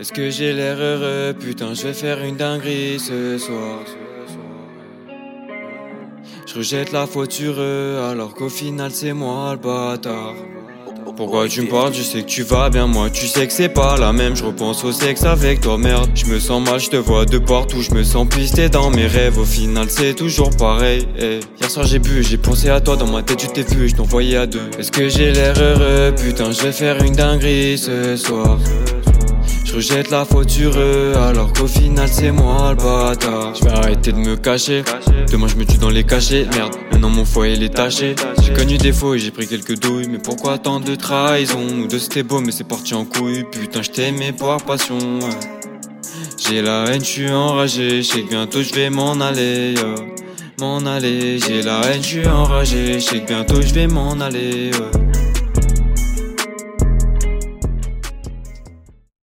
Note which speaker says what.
Speaker 1: Est-ce que j'ai l'air heureux? Putain, je vais faire une dinguerie ce soir. Je rejette la faute sur alors qu'au final c'est moi le bâtard. Pourquoi tu me parles? Je sais que tu vas bien, moi tu sais que c'est pas la même. Je repense au sexe avec toi, merde. Je me sens mal, je te vois de partout, je me sens pisté dans mes rêves. Au final, c'est toujours pareil. Eh. Hier soir j'ai bu, j'ai pensé à toi dans ma tête, tu t'es vu, je t'envoyais à deux. Est-ce que j'ai l'air heureux? Putain, je vais faire une dinguerie ce soir. Je rejette la faute alors qu'au final c'est moi le bâtard. Je vais arrêter de me cacher. Demain je me tue dans les cachets. Merde, maintenant mon foyer est taché. J'ai connu des faux et j'ai pris quelques douilles. Mais pourquoi tant de trahison? Nous deux c'était beau, mais c'est parti en couille. Putain, je t'aimais par passion. J'ai la haine, je suis enragé. Je sais bientôt je vais m'en aller. M'en aller. J'ai la haine, je suis enragé. Je sais bientôt je vais m'en aller.